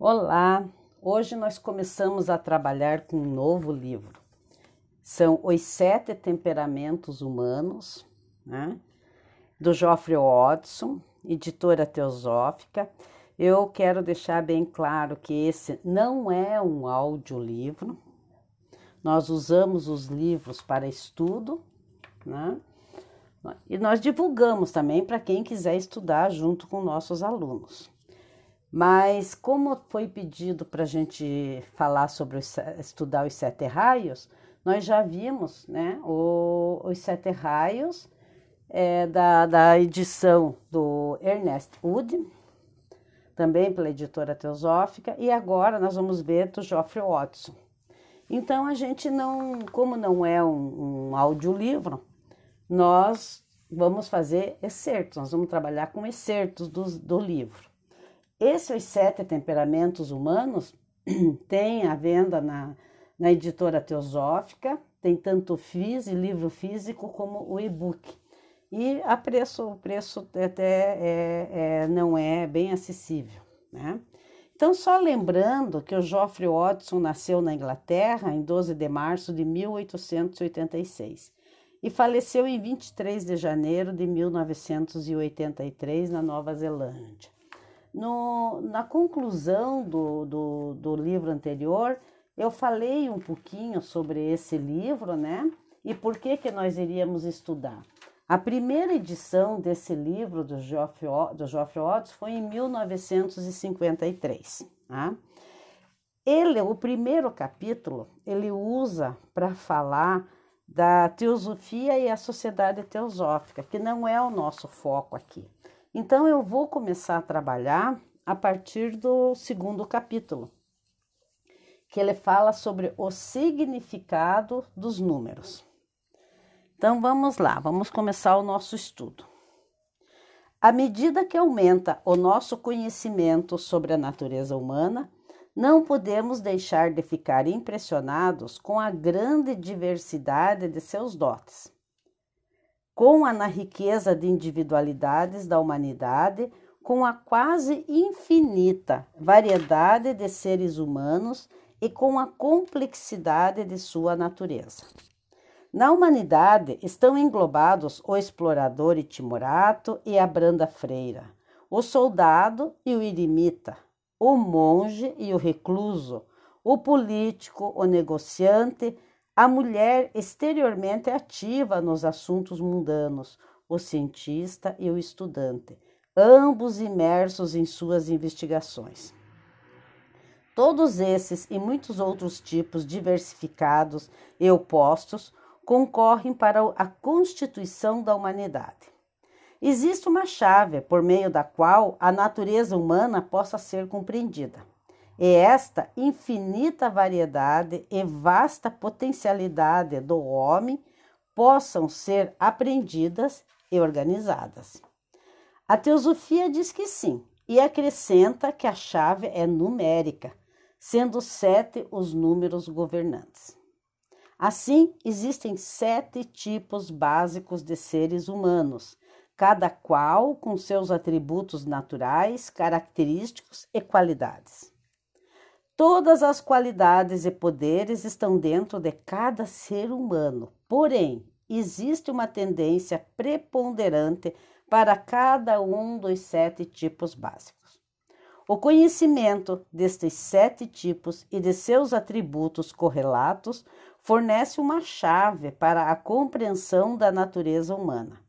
Olá! Hoje nós começamos a trabalhar com um novo livro. São Os Sete Temperamentos Humanos, né? do Geoffrey Watson, editora teosófica. Eu quero deixar bem claro que esse não é um audiolivro. Nós usamos os livros para estudo, né? E nós divulgamos também para quem quiser estudar junto com nossos alunos. Mas como foi pedido para a gente falar sobre estudar os sete raios, nós já vimos né, o, os sete raios é, da, da edição do Ernest Wood, também pela editora Teosófica, e agora nós vamos ver do Geoffrey Watson. Então a gente não, como não é um, um audiolivro, nós vamos fazer excertos, nós vamos trabalhar com excertos do, do livro. Esses sete temperamentos humanos tem a venda na, na editora Teosófica, tem tanto FIS e livro físico como o e-book. E a preço, o preço até é, é, não é bem acessível. Né? Então, só lembrando que o Geoffrey Watson nasceu na Inglaterra em 12 de março de 1886 e faleceu em 23 de janeiro de 1983 na Nova Zelândia. No, na conclusão do, do, do livro anterior, eu falei um pouquinho sobre esse livro, né? E por que, que nós iríamos estudar. A primeira edição desse livro do Geoffrey, do Watts foi em 1953. Tá? Ele, o primeiro capítulo, ele usa para falar da teosofia e a sociedade teosófica, que não é o nosso foco aqui. Então eu vou começar a trabalhar a partir do segundo capítulo, que ele fala sobre o significado dos números. Então vamos lá, vamos começar o nosso estudo. À medida que aumenta o nosso conhecimento sobre a natureza humana, não podemos deixar de ficar impressionados com a grande diversidade de seus dotes com a na riqueza de individualidades da humanidade, com a quase infinita variedade de seres humanos e com a complexidade de sua natureza. Na humanidade estão englobados o explorador e timorato e a branda freira, o soldado e o eremita, o monge e o recluso, o político, o negociante, a mulher exteriormente ativa nos assuntos mundanos, o cientista e o estudante, ambos imersos em suas investigações. Todos esses e muitos outros tipos diversificados e opostos concorrem para a constituição da humanidade. Existe uma chave por meio da qual a natureza humana possa ser compreendida. E esta infinita variedade e vasta potencialidade do homem possam ser aprendidas e organizadas. A teosofia diz que sim, e acrescenta que a chave é numérica, sendo sete os números governantes. Assim, existem sete tipos básicos de seres humanos, cada qual com seus atributos naturais, característicos e qualidades. Todas as qualidades e poderes estão dentro de cada ser humano, porém, existe uma tendência preponderante para cada um dos sete tipos básicos. O conhecimento destes sete tipos e de seus atributos correlatos fornece uma chave para a compreensão da natureza humana.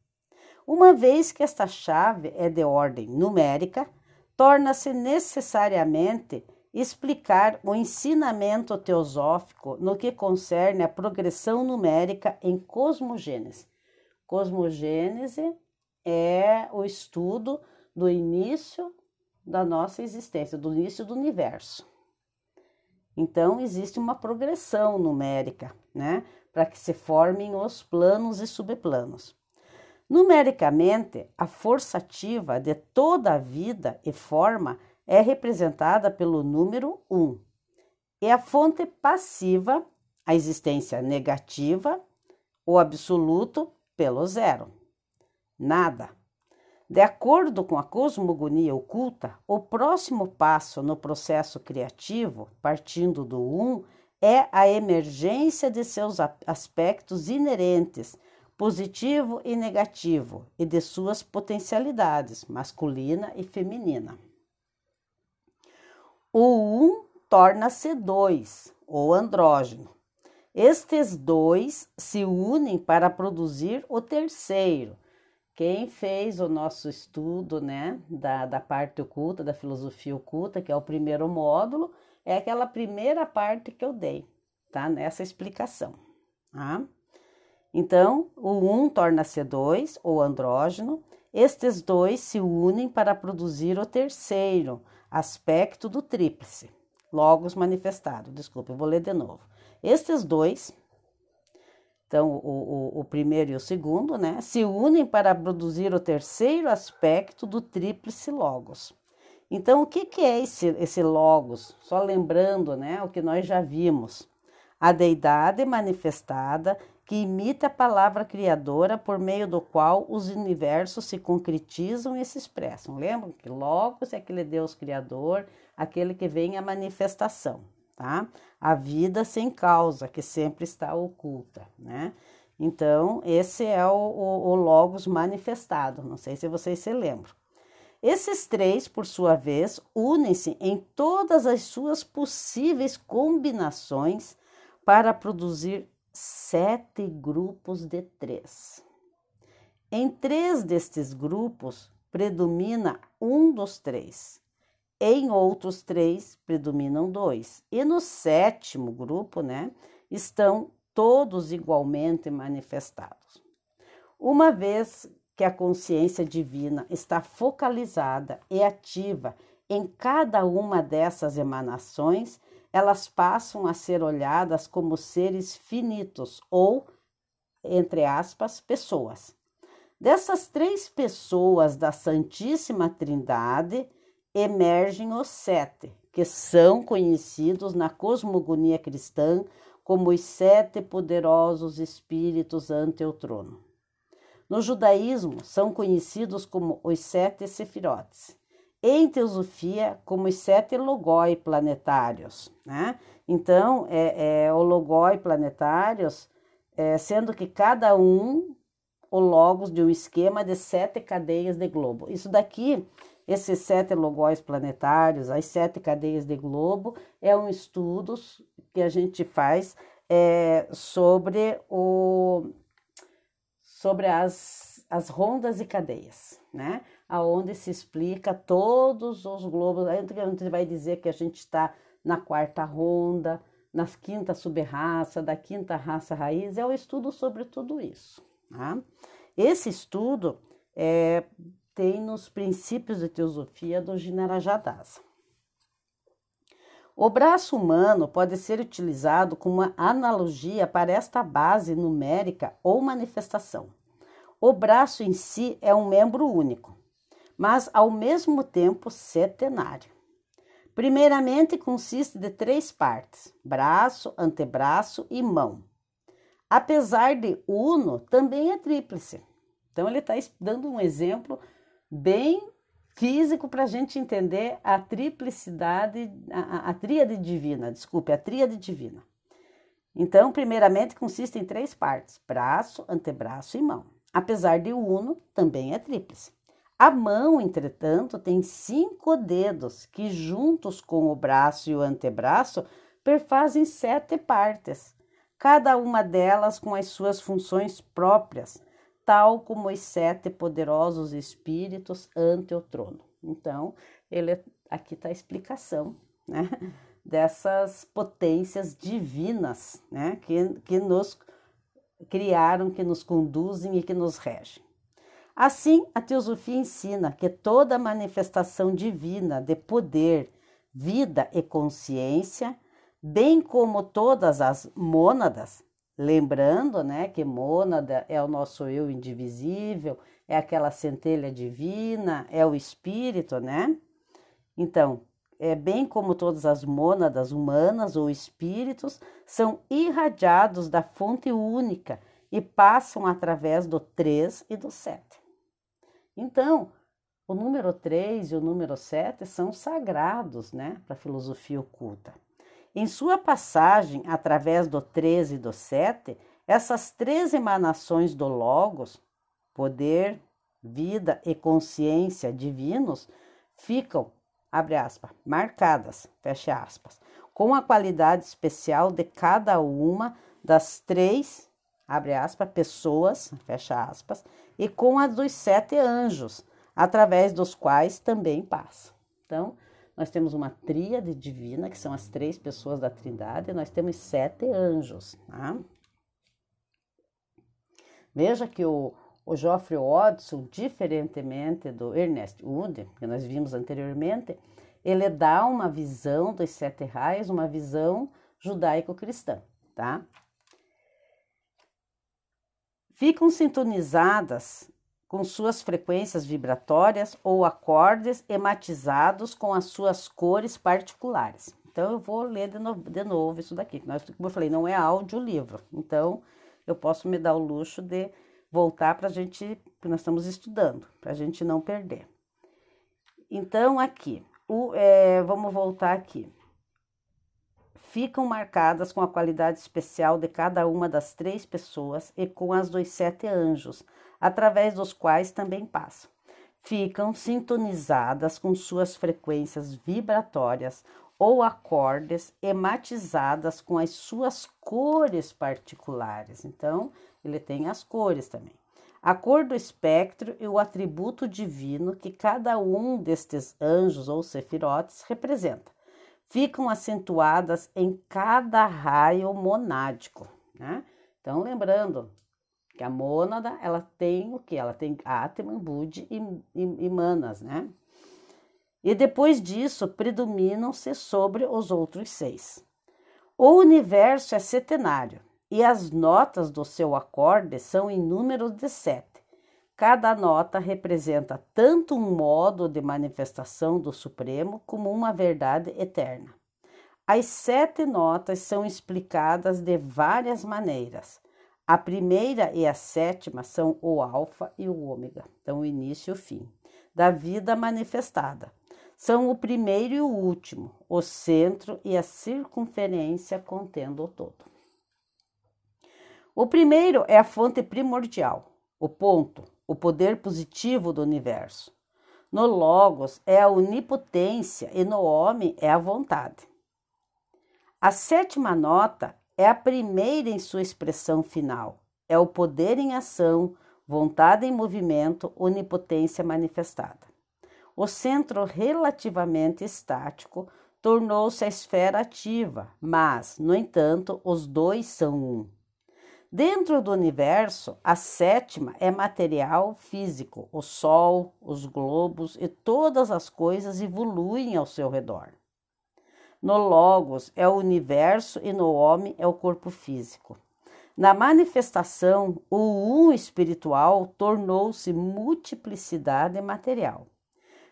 Uma vez que esta chave é de ordem numérica, torna-se necessariamente explicar o ensinamento teosófico no que concerne a progressão numérica em cosmogênese. Cosmogênese é o estudo do início da nossa existência, do início do universo. Então, existe uma progressão numérica, né, para que se formem os planos e subplanos. Numericamente, a força ativa de toda a vida e forma é representada pelo número 1 e a fonte passiva, a existência negativa, o absoluto, pelo zero. Nada. De acordo com a cosmogonia oculta, o próximo passo no processo criativo, partindo do um, é a emergência de seus aspectos inerentes, positivo e negativo, e de suas potencialidades, masculina e feminina. O um torna-se dois, ou andrógeno. Estes dois se unem para produzir o terceiro, quem fez o nosso estudo né, da, da parte oculta, da filosofia oculta, que é o primeiro módulo, é aquela primeira parte que eu dei, tá? Nessa explicação. Tá? Então, o um torna-se dois, ou andrógeno, estes dois se unem para produzir o terceiro aspecto do tríplice, logos manifestado. Desculpa, eu vou ler de novo. Estes dois então, o, o, o, primeiro e o segundo, né, se unem para produzir o terceiro aspecto do tríplice logos. Então, o que, que é esse, esse logos? Só lembrando, né, o que nós já vimos. A deidade manifestada que imita a palavra criadora por meio do qual os universos se concretizam e se expressam. Lembram que logos é aquele Deus criador, aquele que vem a manifestação tá? A vida sem causa, que sempre está oculta, né? Então, esse é o, o, o Logos manifestado, não sei se vocês se lembram. Esses três, por sua vez, unem-se em todas as suas possíveis combinações para produzir sete grupos de três. Em três destes grupos predomina um dos três, em outros três predominam dois. E no sétimo grupo, né, estão todos igualmente manifestados. Uma vez que a consciência divina está focalizada e ativa em cada uma dessas emanações, elas passam a ser olhadas como seres finitos ou, entre aspas, pessoas. Dessas três pessoas da Santíssima Trindade, emergem os sete, que são conhecidos na cosmogonia cristã como os sete poderosos espíritos ante o trono. No judaísmo, são conhecidos como os sete sefirotes. Em teosofia, como os sete logoi planetários. Né? Então, é, é o logoi planetários, é, sendo que cada um o logos de um esquema de sete cadeias de globo. Isso daqui esses sete logóis planetários, as sete cadeias de globo, é um estudo que a gente faz é, sobre, o, sobre as, as rondas e cadeias, né? Aonde se explica todos os globos. A gente vai dizer que a gente está na quarta ronda, na quinta subraça, da quinta raça raiz, é o estudo sobre tudo isso. Tá? Esse estudo é, tem nos princípios de teosofia do Ginarajadasa. O braço humano pode ser utilizado como uma analogia para esta base numérica ou manifestação. O braço em si é um membro único, mas ao mesmo tempo setenário. Primeiramente, consiste de três partes: braço, antebraço e mão. Apesar de uno, também é tríplice. Então, ele está dando um exemplo bem físico para a gente entender a triplicidade, a, a, tríade divina, desculpe, a tríade divina. Então, primeiramente, consiste em três partes: braço, antebraço e mão. Apesar de uno, também é tríplice. A mão, entretanto, tem cinco dedos que, juntos com o braço e o antebraço, perfazem sete partes, cada uma delas com as suas funções próprias, tal como os sete poderosos espíritos ante o trono. Então, ele aqui está a explicação, né, dessas potências divinas, né, que, que nos criaram, que nos conduzem e que nos regem. Assim, a teosofia ensina que toda manifestação divina de poder, vida e consciência, bem como todas as mônadas, Lembrando, né, que mônada é o nosso eu indivisível, é aquela centelha divina, é o espírito, né? Então, é bem como todas as mônadas humanas ou espíritos são irradiados da fonte única e passam através do 3 e do 7. Então, o número 3 e o número 7 são sagrados né, para a filosofia oculta. Em sua passagem através do 13 e do 7, essas três emanações do Logos, poder, vida e consciência divinos, ficam, abre aspas, marcadas, fecha aspas, com a qualidade especial de cada uma das três, abre aspas, pessoas, fecha aspas, e com a dos sete anjos, através dos quais também passa. Então, nós temos uma tríade divina, que são as três pessoas da Trindade, e nós temos sete anjos. Tá? Veja que o, o Geoffrey Watson, diferentemente do Ernest Wood, que nós vimos anteriormente, ele dá uma visão dos sete raios, uma visão judaico-cristã, tá? Ficam sintonizadas com suas frequências vibratórias ou acordes ematizados com as suas cores particulares. Então, eu vou ler de novo, de novo isso daqui, como eu falei, não é audiolivro. Então, eu posso me dar o luxo de voltar para a gente, que nós estamos estudando, para a gente não perder. Então, aqui, o, é, vamos voltar aqui. Ficam marcadas com a qualidade especial de cada uma das três pessoas e com as dos sete anjos, através dos quais também passam. Ficam sintonizadas com suas frequências vibratórias ou acordes ematizadas com as suas cores particulares. Então, ele tem as cores também. A cor do espectro e o atributo divino que cada um destes anjos ou sefirotes representa ficam acentuadas em cada raio monádico, né? Então, lembrando, que a mônada, ela tem o que? Ela tem Atman, Budi e, e, e Manas, né? E depois disso, predominam-se sobre os outros seis. O universo é setenário e as notas do seu acorde são em número de sete. Cada nota representa tanto um modo de manifestação do Supremo como uma verdade eterna. As sete notas são explicadas de várias maneiras a primeira e a sétima são o alfa e o ômega, então o início e o fim, da vida manifestada. São o primeiro e o último, o centro e a circunferência contendo o todo. O primeiro é a fonte primordial, o ponto, o poder positivo do universo. No Logos é a onipotência e no homem é a vontade. A sétima nota é a primeira em sua expressão final. É o poder em ação, vontade em movimento, onipotência manifestada. O centro relativamente estático tornou-se a esfera ativa, mas, no entanto, os dois são um. Dentro do universo, a sétima é material físico, o Sol, os globos e todas as coisas evoluem ao seu redor. No Logos é o universo e no homem é o corpo físico. Na manifestação, o um espiritual tornou-se multiplicidade material.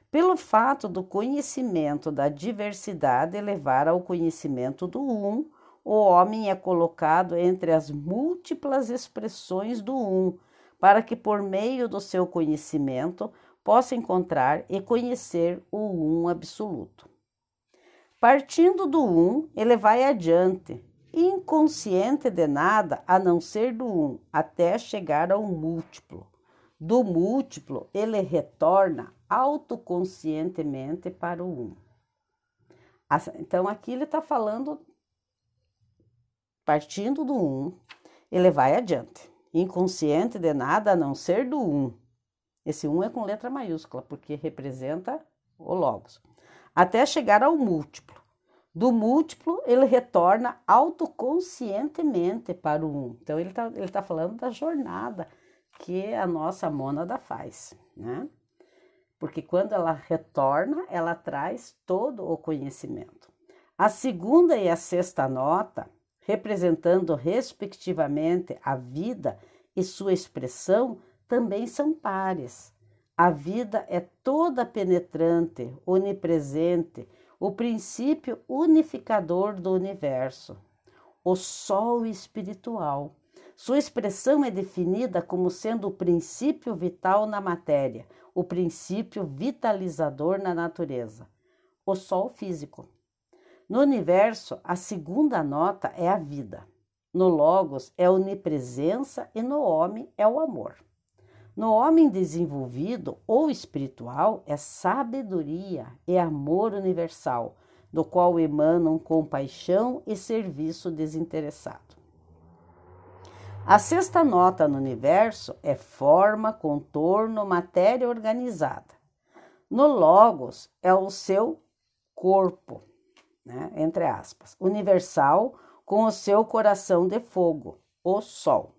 Pelo fato do conhecimento da diversidade levar ao conhecimento do um, o homem é colocado entre as múltiplas expressões do um, para que por meio do seu conhecimento possa encontrar e conhecer o um absoluto. Partindo do um, ele vai adiante, inconsciente de nada a não ser do um, até chegar ao múltiplo. Do múltiplo, ele retorna autoconscientemente para o um. Então, aqui ele está falando, partindo do um, ele vai adiante, inconsciente de nada a não ser do um. Esse um é com letra maiúscula, porque representa o Logos até chegar ao múltiplo. Do múltiplo, ele retorna autoconscientemente para o um. Então, ele está ele tá falando da jornada que a nossa mônada faz, né? Porque quando ela retorna, ela traz todo o conhecimento. A segunda e a sexta nota, representando respectivamente a vida e sua expressão, também são pares. A vida é toda penetrante, onipresente, o princípio unificador do universo, o sol espiritual. Sua expressão é definida como sendo o princípio vital na matéria, o princípio vitalizador na natureza, o sol físico. No universo, a segunda nota é a vida. No Logos é a onipresença e no homem é o amor. No homem desenvolvido ou espiritual é sabedoria e amor universal, do qual emanam compaixão e serviço desinteressado. A sexta nota no universo é forma, contorno, matéria organizada. No Logos é o seu corpo, né, entre aspas, universal, com o seu coração de fogo, o Sol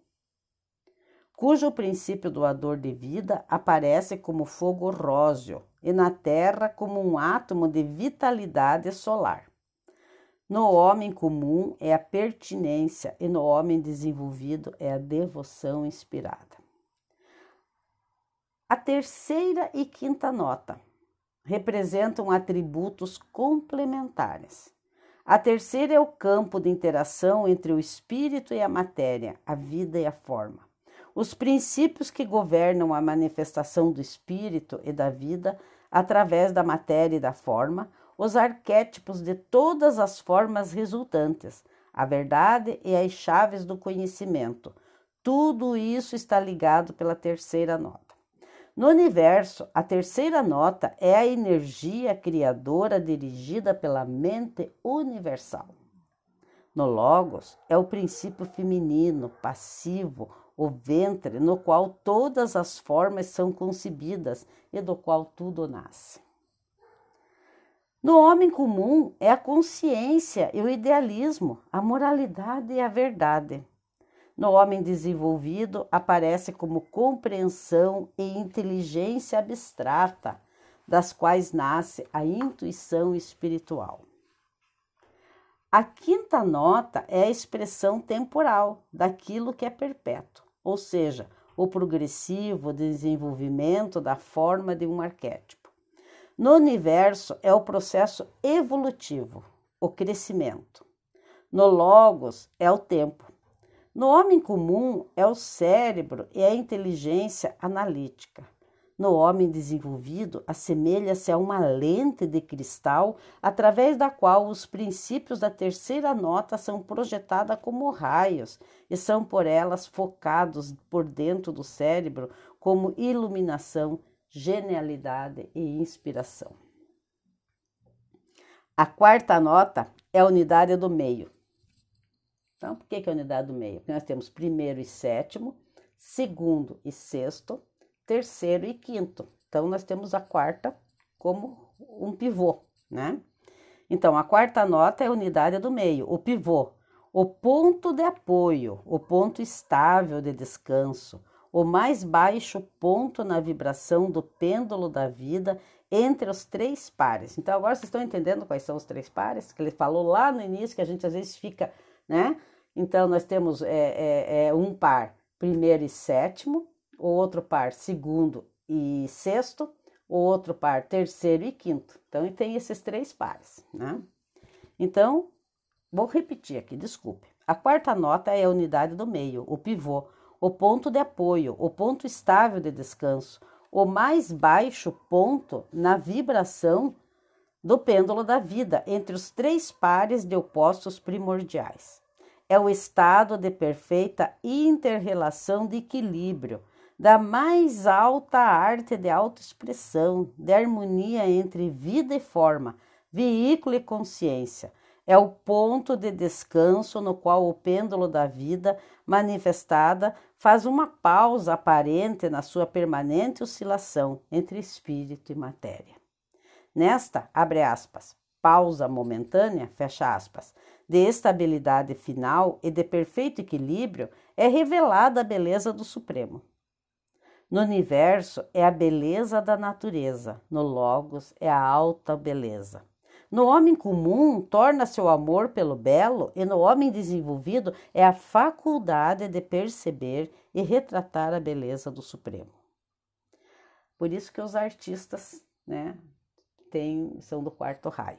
cujo princípio doador de vida aparece como fogo róseo e na Terra como um átomo de vitalidade solar. No homem comum é a pertinência e no homem desenvolvido é a devoção inspirada. A terceira e quinta nota representam atributos complementares. A terceira é o campo de interação entre o espírito e a matéria, a vida e a forma. Os princípios que governam a manifestação do espírito e da vida através da matéria e da forma, os arquétipos de todas as formas resultantes, a verdade e as chaves do conhecimento. Tudo isso está ligado pela terceira nota. No universo, a terceira nota é a energia criadora dirigida pela mente universal. No Logos, é o princípio feminino, passivo, o ventre no qual todas as formas são concebidas e do qual tudo nasce. No homem comum é a consciência e o idealismo, a moralidade e a verdade. No homem desenvolvido aparece como compreensão e inteligência abstrata, das quais nasce a intuição espiritual. A quinta nota é a expressão temporal daquilo que é perpétuo ou seja, o progressivo desenvolvimento da forma de um arquétipo. No universo é o processo evolutivo, o crescimento. No Logos é o tempo. No homem comum é o cérebro e a inteligência analítica. No homem desenvolvido, assemelha-se a uma lente de cristal através da qual os princípios da terceira nota são projetados como raios e são por elas focados por dentro do cérebro como iluminação, genialidade e inspiração. A quarta nota é a unidade do meio. Então, por que, é a unidade do meio? Porque nós temos primeiro e sétimo, segundo e sexto, terceiro e quinto. Então, nós temos a quarta como um pivô, né? Então, a quarta nota é a unidade do meio, o pivô, o ponto de apoio, o ponto estável de descanso, o mais baixo ponto na vibração do pêndulo da vida entre os três pares. Então, agora vocês estão entendendo quais são os três pares? Que ele falou lá no início, que a gente às vezes fica, né? Então, nós temos é, é, é um par, primeiro e sétimo, o outro par segundo e sexto, o outro par terceiro e quinto. Então, tem esses três pares, né? Então, vou repetir aqui, desculpe. A quarta nota é a unidade do meio, o pivô, o ponto de apoio, o ponto estável de descanso, o mais baixo ponto na vibração do pêndulo da vida entre os três pares de opostos primordiais. É o estado de perfeita interrelação de equilíbrio da mais alta arte de autoexpressão, de harmonia entre vida e forma, veículo e consciência. É o ponto de descanso no qual o pêndulo da vida manifestada faz uma pausa aparente na sua permanente oscilação entre espírito e matéria. Nesta, abre aspas, pausa momentânea, fecha aspas, de estabilidade final e de perfeito equilíbrio, é revelada a beleza do Supremo. No universo é a beleza da natureza, no Logos é a alta beleza. No homem comum, torna-se o amor pelo belo, e no homem desenvolvido é a faculdade de perceber e retratar a beleza do Supremo. Por isso que os artistas né, têm, são do quarto raio.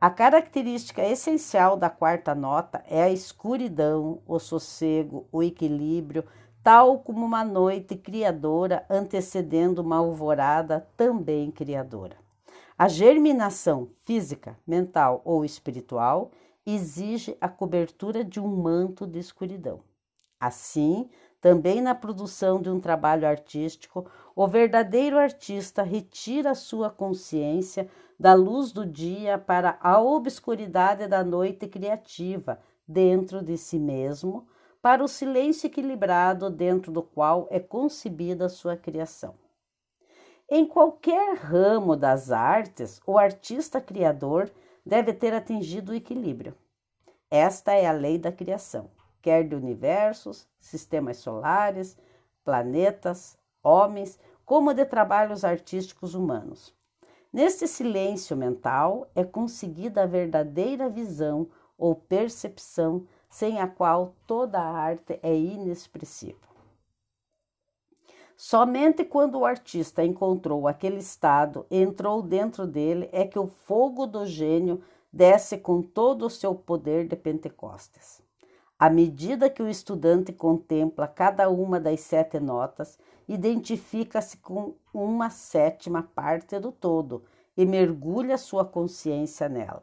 A característica essencial da quarta nota é a escuridão, o sossego, o equilíbrio, tal como uma noite criadora antecedendo uma alvorada também criadora. A germinação física, mental ou espiritual exige a cobertura de um manto de escuridão. Assim, também na produção de um trabalho artístico, o verdadeiro artista retira sua consciência da luz do dia para a obscuridade da noite criativa dentro de si mesmo, para o silêncio equilibrado dentro do qual é concebida sua criação. Em qualquer ramo das artes, o artista criador deve ter atingido o equilíbrio. Esta é a lei da criação quer de universos, sistemas solares, planetas, homens, como de trabalhos artísticos humanos. Neste silêncio mental é conseguida a verdadeira visão ou percepção, sem a qual toda a arte é inexpressível. Somente quando o artista encontrou aquele estado, entrou dentro dele, é que o fogo do gênio desce com todo o seu poder de Pentecostes. À medida que o estudante contempla cada uma das sete notas, identifica-se com uma sétima parte do todo e mergulha sua consciência nela.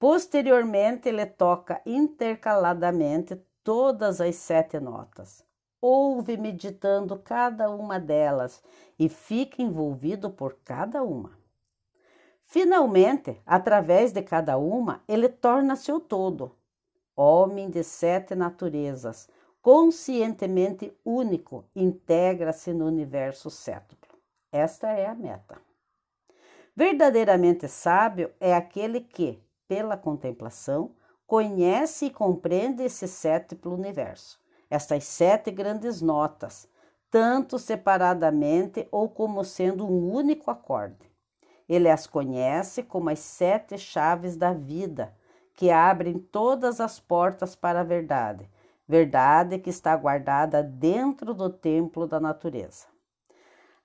Posteriormente, ele toca intercaladamente todas as sete notas. Ouve meditando cada uma delas e fica envolvido por cada uma. Finalmente, através de cada uma, ele torna-se o todo, homem de sete naturezas, conscientemente único, integra-se no universo sétuplo. Esta é a meta. Verdadeiramente sábio é aquele que, pela contemplação, conhece e compreende esse sétuplo universo, estas sete grandes notas, tanto separadamente ou como sendo um único acorde. Ele as conhece como as sete chaves da vida, que abrem todas as portas para a verdade, verdade que está guardada dentro do templo da natureza.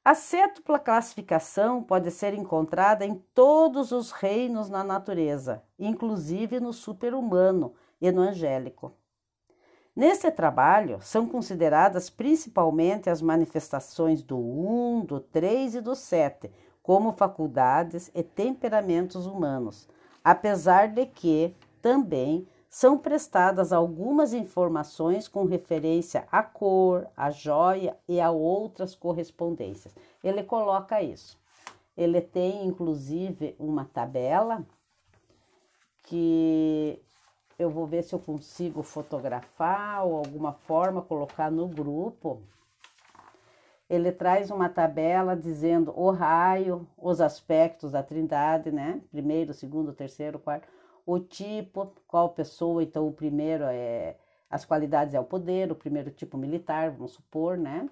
A sétupla classificação pode ser encontrada em todos os reinos na natureza, inclusive no super-humano e no angélico. Nesse trabalho, são consideradas principalmente as manifestações do 1, do 3 e do 7, como faculdades e temperamentos humanos, apesar de que também são prestadas algumas informações com referência à cor, à joia e a outras correspondências. Ele coloca isso. Ele tem inclusive uma tabela que eu vou ver se eu consigo fotografar ou alguma forma colocar no grupo. Ele traz uma tabela dizendo o raio, os aspectos da Trindade, né? Primeiro, segundo, terceiro, quarto o tipo, qual pessoa, então o primeiro é as qualidades é o poder, o primeiro tipo militar, vamos supor, né?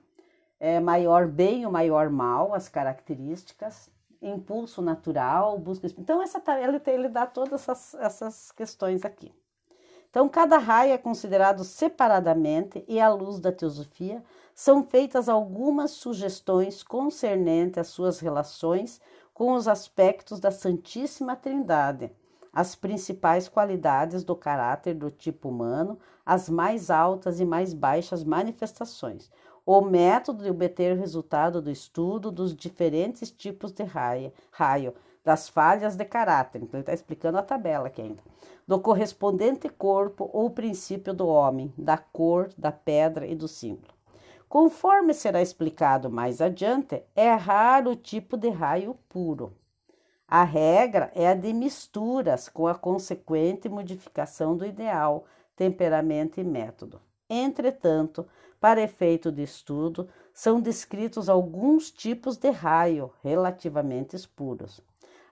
É maior bem ou maior mal, as características, impulso natural, busca. Então, essa ele, ele dá todas essas, essas questões aqui. Então, cada raio é considerado separadamente e, à luz da teosofia, são feitas algumas sugestões concernentes às suas relações com os aspectos da Santíssima Trindade, as principais qualidades do caráter do tipo humano, as mais altas e mais baixas manifestações, o método de obter o resultado do estudo dos diferentes tipos de raio, raio das falhas de caráter. Então, ele está explicando a tabela aqui ainda. Do correspondente corpo ou princípio do homem, da cor, da pedra e do símbolo. Conforme será explicado mais adiante, é raro o tipo de raio puro. A regra é a de misturas, com a consequente modificação do ideal, temperamento e método. Entretanto, para efeito de estudo, são descritos alguns tipos de raio relativamente puros.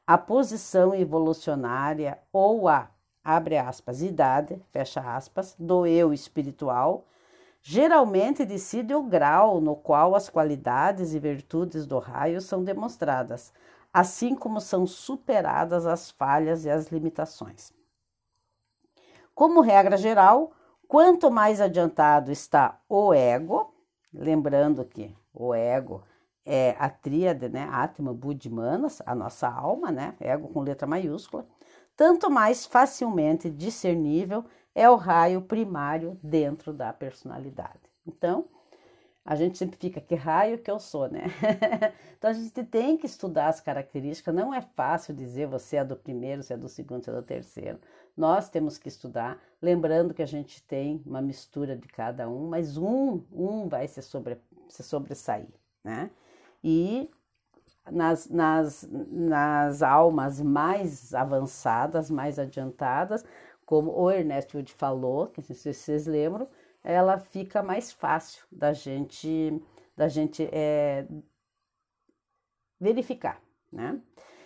A posição evolucionária ou a, abre aspas, idade, fecha aspas, do eu espiritual, geralmente decide o grau no qual as qualidades e virtudes do raio são demonstradas, assim como são superadas as falhas e as limitações. Como regra geral, quanto mais adiantado está o ego, lembrando que o ego é a tríade, né? Atma, Buddhi, Manas, a nossa alma, né? Ego com letra maiúscula. tanto mais facilmente discernível é o raio primário dentro da personalidade. Então, a gente sempre fica que raio que eu sou, né? então a gente tem que estudar as características. Não é fácil dizer você é do primeiro, você é do segundo, você é do terceiro. Nós temos que estudar, lembrando que a gente tem uma mistura de cada um, mas um, um vai se, sobre, se sobressair, né? E nas, nas, nas almas mais avançadas, mais adiantadas, como o Ernest Wood falou, que se vocês lembram, ela fica mais fácil da gente da gente é, verificar, né?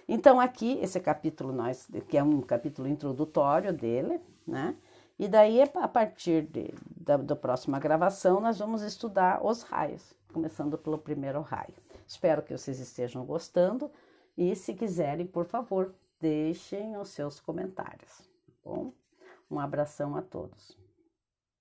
Então aqui esse capítulo nós que é um capítulo introdutório dele, né? E daí a partir de, da, da próxima gravação nós vamos estudar os raios, começando pelo primeiro raio. Espero que vocês estejam gostando e se quiserem, por favor, deixem os seus comentários. Tá bom, um abração a todos.